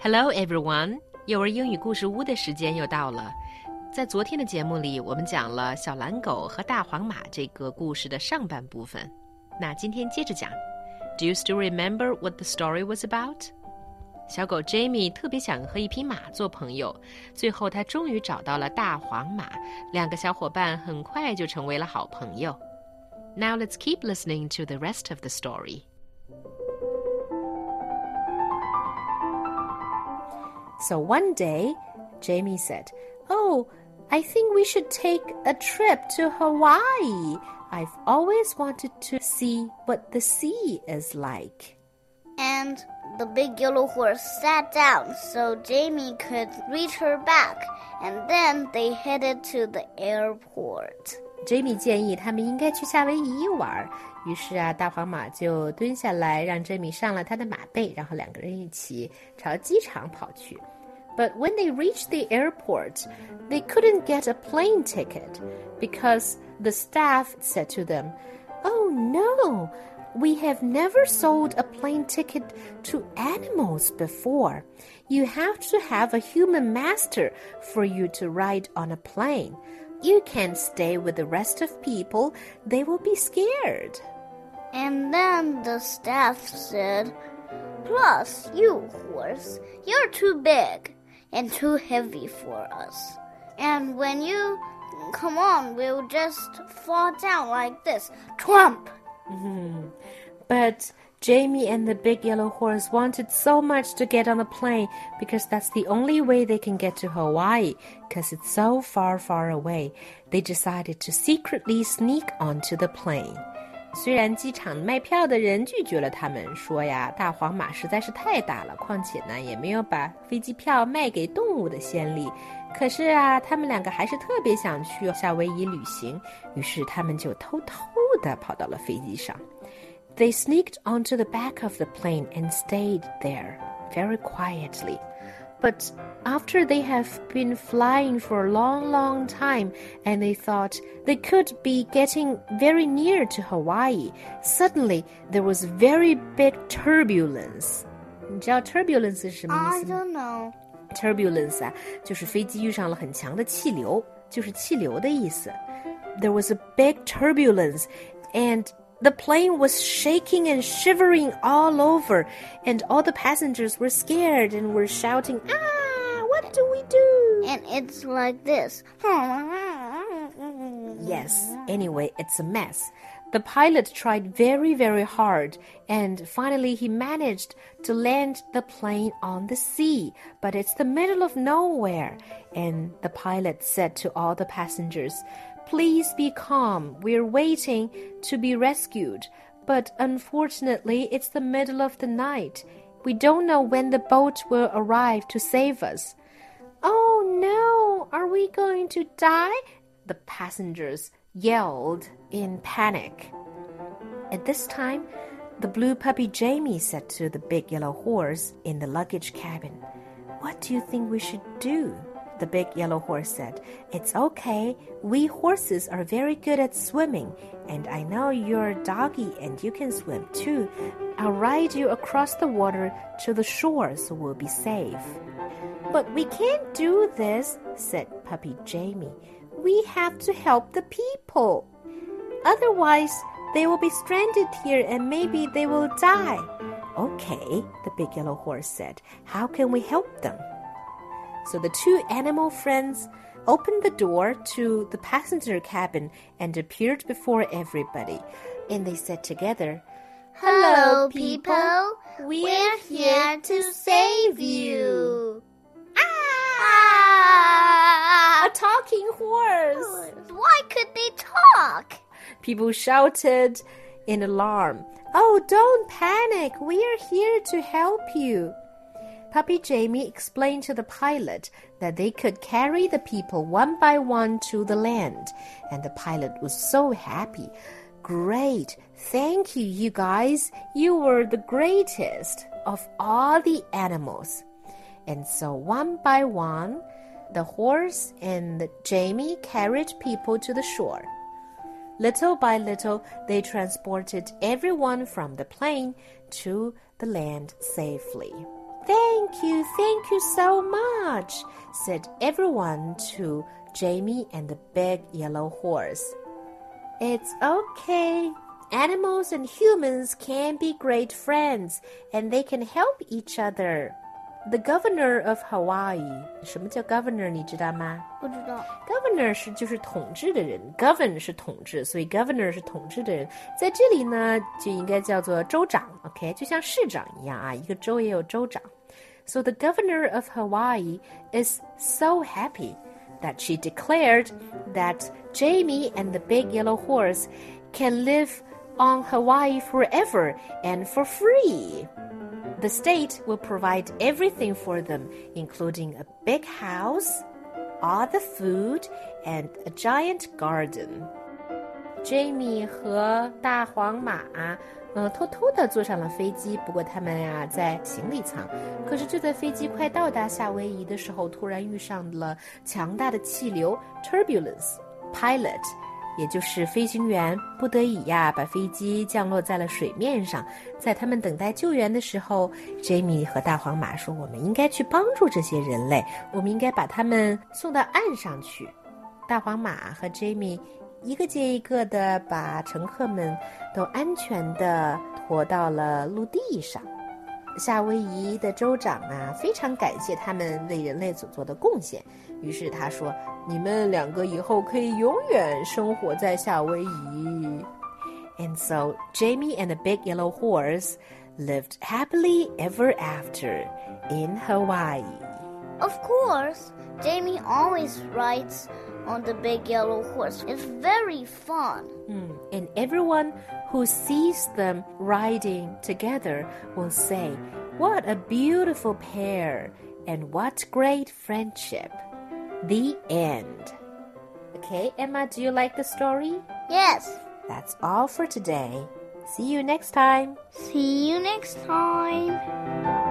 Hello, everyone！幼儿英语故事屋的时间又到了。在昨天的节目里，我们讲了小蓝狗和大黄马这个故事的上半部分。那今天接着讲。Do you still remember what the story was about？小狗 Jamie 特别想和一匹马做朋友，最后他终于找到了大黄马，两个小伙伴很快就成为了好朋友。Now let's keep listening to the rest of the story. So one day, Jamie said, Oh, I think we should take a trip to Hawaii. I've always wanted to see what the sea is like. And the big yellow horse sat down so Jamie could reach her back, and then they headed to the airport. Jamie 建议他们应该去夏威夷玩，于是啊，大黄马就蹲下来，让 Jamie 上了他的马背，然后两个人一起朝机场跑去。 But when they reached the airport, they couldn't get a plane ticket because the staff said to them, Oh no, we have never sold a plane ticket to animals before. You have to have a human master for you to ride on a plane. You can't stay with the rest of people, they will be scared. And then the staff said, Plus, you horse, you're too big and too heavy for us. And when you come on, we'll just fall down like this. Trump! Hmm. But Jamie and the big yellow horse wanted so much to get on the plane because that's the only way they can get to Hawaii because it's so far, far away. They decided to secretly sneak onto the plane. 虽然机场卖票的人拒绝了他们，说呀，大黄马实在是太大了，况且呢，也没有把飞机票卖给动物的先例。可是啊，他们两个还是特别想去夏威夷旅行，于是他们就偷偷的跑到了飞机上。They sneaked onto the back of the plane and stayed there very quietly. But after they have been flying for a long, long time and they thought they could be getting very near to Hawaii, suddenly there was very big turbulence. 你知道 turbulence 是什么意 I 思吗 don't know. turbulence 啊，就是飞机遇上了很强的气流，就是气流的意思。There was a big turbulence, and the plane was shaking and shivering all over, and all the passengers were scared and were shouting, "Ah, what do we do?" And it's like this. Yes, anyway, it's a mess. The pilot tried very, very hard, and finally he managed to land the plane on the sea, but it's the middle of nowhere. And the pilot said to all the passengers, Please be calm, we're waiting to be rescued. But unfortunately, it's the middle of the night. We don't know when the boat will arrive to save us. Oh no, are we going to die? The passengers yelled in panic. At this time, the blue puppy Jamie said to the big yellow horse in the luggage cabin, What do you think we should do? The big yellow horse said, It's okay. We horses are very good at swimming, and I know you're a doggy and you can swim too. I'll ride you across the water to the shore so we'll be safe. But we can't do this, said Puppy Jamie. We have to help the people. Otherwise, they will be stranded here and maybe they will die. Okay, the big yellow horse said. How can we help them? So the two animal friends opened the door to the passenger cabin and appeared before everybody. And they said together, Hello, people. We're here to save you. Ah! A talking horse! Why could they talk? People shouted in alarm. Oh, don't panic. We are here to help you. Puppy Jamie explained to the pilot that they could carry the people one by one to the land, and the pilot was so happy. Great! Thank you, you guys. You were the greatest of all the animals. And so, one by one, the horse and Jamie carried people to the shore. Little by little, they transported everyone from the plane to the land safely. Thank Thank you, thank you so much, said everyone to Jamie and the big yellow horse. It's okay. Animals and humans can be great friends, and they can help each other. The governor of Hawaii，什么叫 governor？你知道吗？不知道。 Governor 是就是统治的人，govern 是统治，所以 governor 是统治的人。在这里呢，就应该叫做州长，OK，就像市长一样啊，一个州也有州长。 So the governor of Hawaii is so happy that she declared that Jamie and the big yellow horse can live on Hawaii forever and for free. The state will provide everything for them, including a big house, all the food, and a giant garden. Jamie 和大黄马， 呃，偷偷的坐上了飞机。不过他们呀、在行李舱。可是就在飞机快到达夏威夷的时候，突然遇上了强大的气流 turbulence。Pilot，也就是飞行员，不得已呀，把飞机降落在了水面上。在他们等待救援的时候，Jamie 和大黄马说：“我们应该去帮助这些人类，我们应该把他们送到岸上去。”大黄马和 Jamie 一个接一个的把乘客们都安全的驮到了陆地上。夏威夷的州长啊，非常感谢他们为人类所做的贡献。于是他说：“你们两个以后可以永远生活在夏威夷。” And so Jamie and the big yellow horse lived happily ever after in Hawaii. Of course, Jamie always rides on the big yellow horse. It's very fun. Mm, And everyone who sees them riding together will say, What a beautiful pair, and what great friendship. The end. Okay, Emma, do you like the story? Yes. That's all for today. See you next time. See you next time.